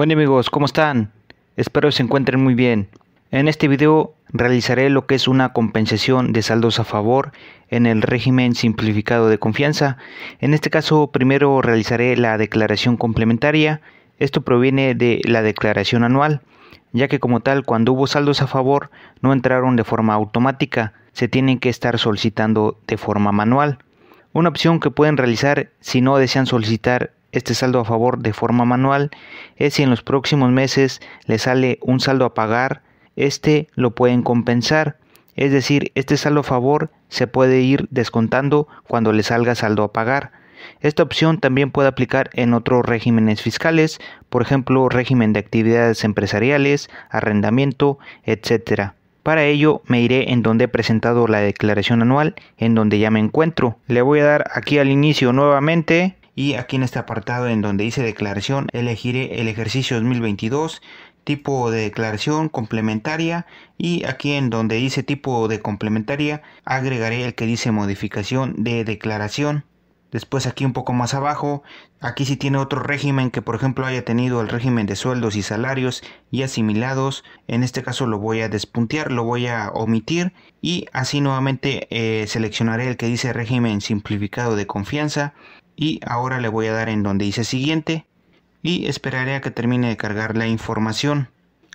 Bueno amigos, ¿cómo están? Espero se encuentren muy bien. En este video realizaré lo que es una compensación de saldos a favor en el régimen simplificado de confianza. En este caso primero realizaré la declaración complementaria. Esto proviene de la declaración anual, ya que como tal cuando hubo saldos a favor no entraron de forma automática, se tienen que estar solicitando de forma manual. Una opción que pueden realizar si no desean solicitar este saldo a favor de forma manual es si en los próximos meses les sale un saldo a pagar este lo pueden compensar. Es decir, este saldo a favor se puede ir descontando cuando le salga saldo a pagar. Esta opción también puede aplicar en otros regímenes fiscales, por ejemplo, régimen de actividades empresariales, arrendamiento, etc. Para ello me iré en donde he presentado la declaración anual, en donde ya me encuentro. Le voy a dar aquí al inicio nuevamente y aquí en este apartado en donde dice declaración elegiré el ejercicio 2022 tipo de declaración complementaria. Y aquí en donde dice tipo de complementaria agregaré el que dice modificación de declaración. Después aquí un poco más abajo aquí si tiene otro régimen que por ejemplo haya tenido el régimen de sueldos y salarios y asimilados. En este caso lo voy a despuntear lo voy a omitir. Y así nuevamente eh, seleccionaré el que dice régimen simplificado de confianza y ahora le voy a dar en donde dice siguiente y esperaré a que termine de cargar la información.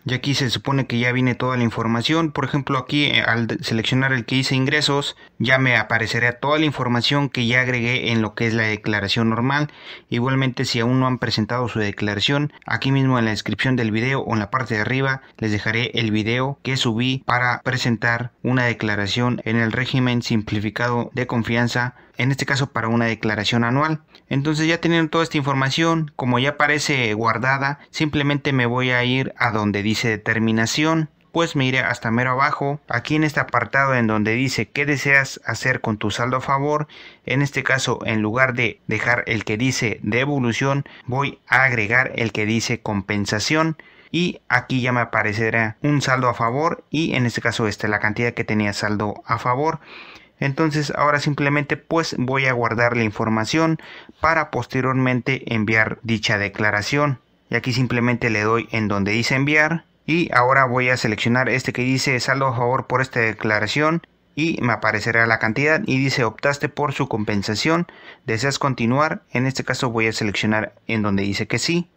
Y aquí se supone que ya viene toda la información. Por ejemplo, aquí eh, al seleccionar el que dice ingresos, ya me aparecerá toda la información que ya agregué en lo que es la declaración normal. Igualmente, si aún no han presentado su declaración, aquí mismo en la descripción del video o en la parte de arriba les dejaré el video que subí para presentar una declaración en el régimen simplificado de confianza en este caso para una declaración anual. Entonces ya teniendo toda esta información, como ya aparece guardada, simplemente me voy a ir a donde dice determinación. Pues me iré hasta mero abajo, aquí en este apartado en donde dice qué deseas hacer con tu saldo a favor, en este caso en lugar de dejar el que dice devolución, voy a agregar el que dice compensación. Y aquí ya me aparecerá un saldo a favor y en este caso esta es la cantidad que tenía saldo a favor entonces ahora simplemente pues voy a guardar la información para posteriormente enviar dicha declaración. Y aquí simplemente le doy en donde dice enviar. Y ahora voy a seleccionar este que dice saldo a favor por esta declaración. Y me aparecerá la cantidad y dice optaste por su compensación. ¿Deseas continuar? En este caso voy a seleccionar en donde dice que sí.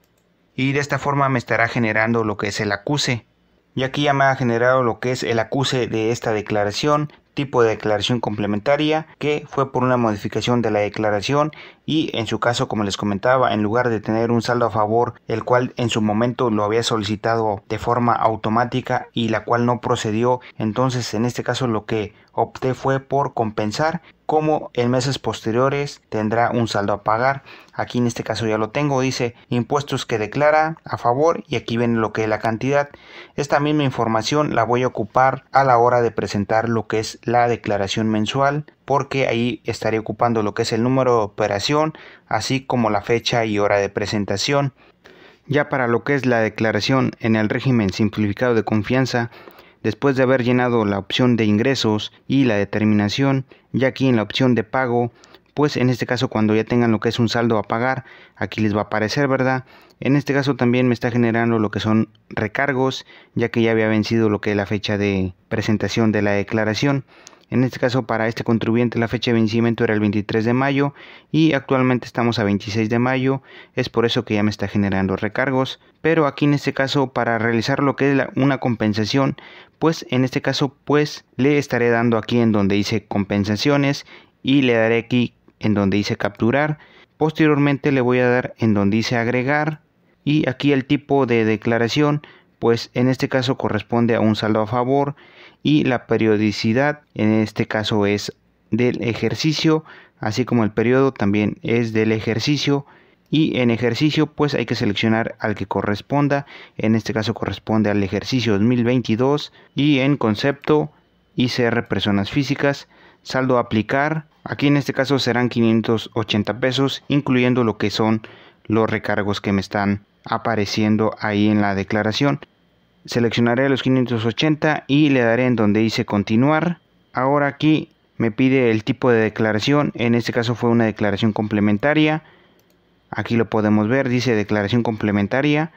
Y de esta forma me estará generando lo que es el acuse. Y aquí ya me ha generado lo que es el acuse de esta declaración tipo de declaración complementaria que fue por una modificación de la declaración y en su caso como les comentaba en lugar de tener un saldo a favor el cual en su momento lo había solicitado de forma automática y la cual no procedió entonces en este caso lo que opté fue por compensar como en meses posteriores tendrá un saldo a pagar. Aquí en este caso ya lo tengo dice impuestos que declara a favor y aquí ven lo que es la cantidad. Esta misma información la voy a ocupar a la hora de presentar lo que es la declaración mensual porque ahí estaré ocupando lo que es el número de operación así como la fecha y hora de presentación ya para lo que es la declaración en el régimen simplificado de confianza después de haber llenado la opción de ingresos y la determinación, ya aquí en la opción de pago, pues en este caso cuando ya tengan lo que es un saldo a pagar, aquí les va a aparecer, ¿verdad? En este caso también me está generando lo que son recargos, ya que ya había vencido lo que es la fecha de presentación de la declaración. En este caso para este contribuyente la fecha de vencimiento era el 23 de mayo y actualmente estamos a 26 de mayo, es por eso que ya me está generando recargos, pero aquí en este caso para realizar lo que es una compensación, pues en este caso pues le estaré dando aquí en donde dice compensaciones y le daré aquí en donde dice capturar, posteriormente le voy a dar en donde dice agregar y aquí el tipo de declaración pues en este caso corresponde a un saldo a favor y la periodicidad en este caso es del ejercicio así como el periodo también es del ejercicio y en ejercicio pues hay que seleccionar al que corresponda. En este caso corresponde al ejercicio 2022 y en concepto ICR personas físicas saldo a aplicar. Aquí en este caso serán 580 pesos incluyendo lo que son los recargos que me están apareciendo ahí en la declaración. Seleccionaré los 580 y le daré en donde dice continuar. Ahora aquí me pide el tipo de declaración, en este caso fue una declaración complementaria. Aquí lo podemos ver, dice declaración complementaria.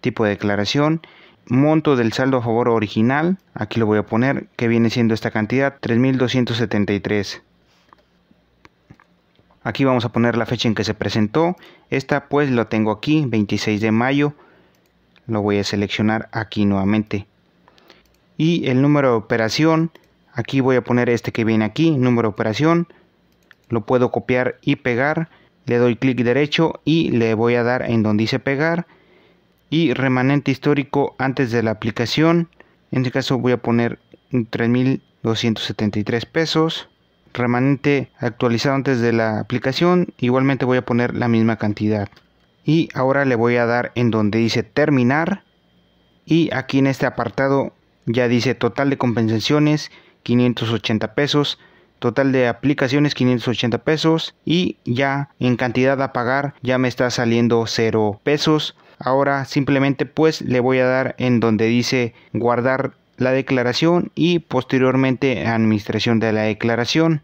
tipo de declaración, monto del saldo a favor original, aquí lo voy a poner, que viene siendo esta cantidad, 3273. Aquí vamos a poner la fecha en que se presentó. Esta pues lo tengo aquí, 26 de mayo. Lo voy a seleccionar aquí nuevamente. Y el número de operación, aquí voy a poner este que viene aquí, número de operación. Lo puedo copiar y pegar. Le doy clic derecho y le voy a dar en donde dice pegar. Y remanente histórico antes de la aplicación. En este caso voy a poner 3.273 pesos remanente actualizado antes de la aplicación. Igualmente voy a poner la misma cantidad. Y ahora le voy a dar en donde dice terminar. Y aquí en este apartado ya dice total de compensaciones 580 pesos. Total de aplicaciones 580 pesos. Y ya en cantidad a pagar ya me está saliendo 0 pesos. Ahora simplemente pues le voy a dar en donde dice guardar la declaración y posteriormente administración de la declaración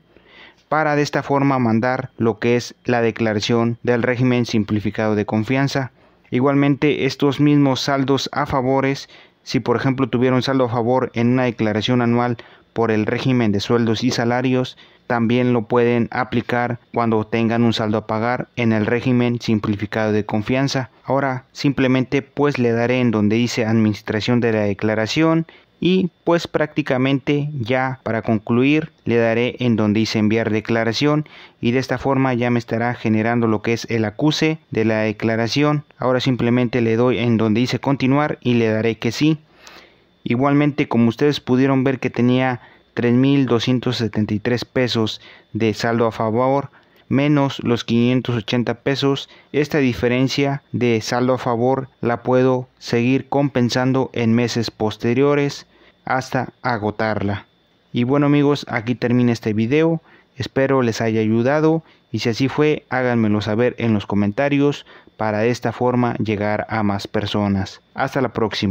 para de esta forma mandar lo que es la declaración del régimen simplificado de confianza. Igualmente estos mismos saldos a favores, si por ejemplo tuvieron saldo a favor en una declaración anual por el régimen de sueldos y salarios, también lo pueden aplicar cuando tengan un saldo a pagar en el régimen simplificado de confianza. Ahora simplemente pues le daré en donde dice administración de la declaración y pues prácticamente ya para concluir le daré en donde dice enviar declaración y de esta forma ya me estará generando lo que es el acuse de la declaración. Ahora simplemente le doy en donde dice continuar y le daré que sí. Igualmente como ustedes pudieron ver que tenía 3.273 pesos de saldo a favor menos los 580 pesos, esta diferencia de saldo a favor la puedo seguir compensando en meses posteriores hasta agotarla. Y bueno amigos, aquí termina este video, espero les haya ayudado y si así fue, háganmelo saber en los comentarios para de esta forma llegar a más personas. Hasta la próxima.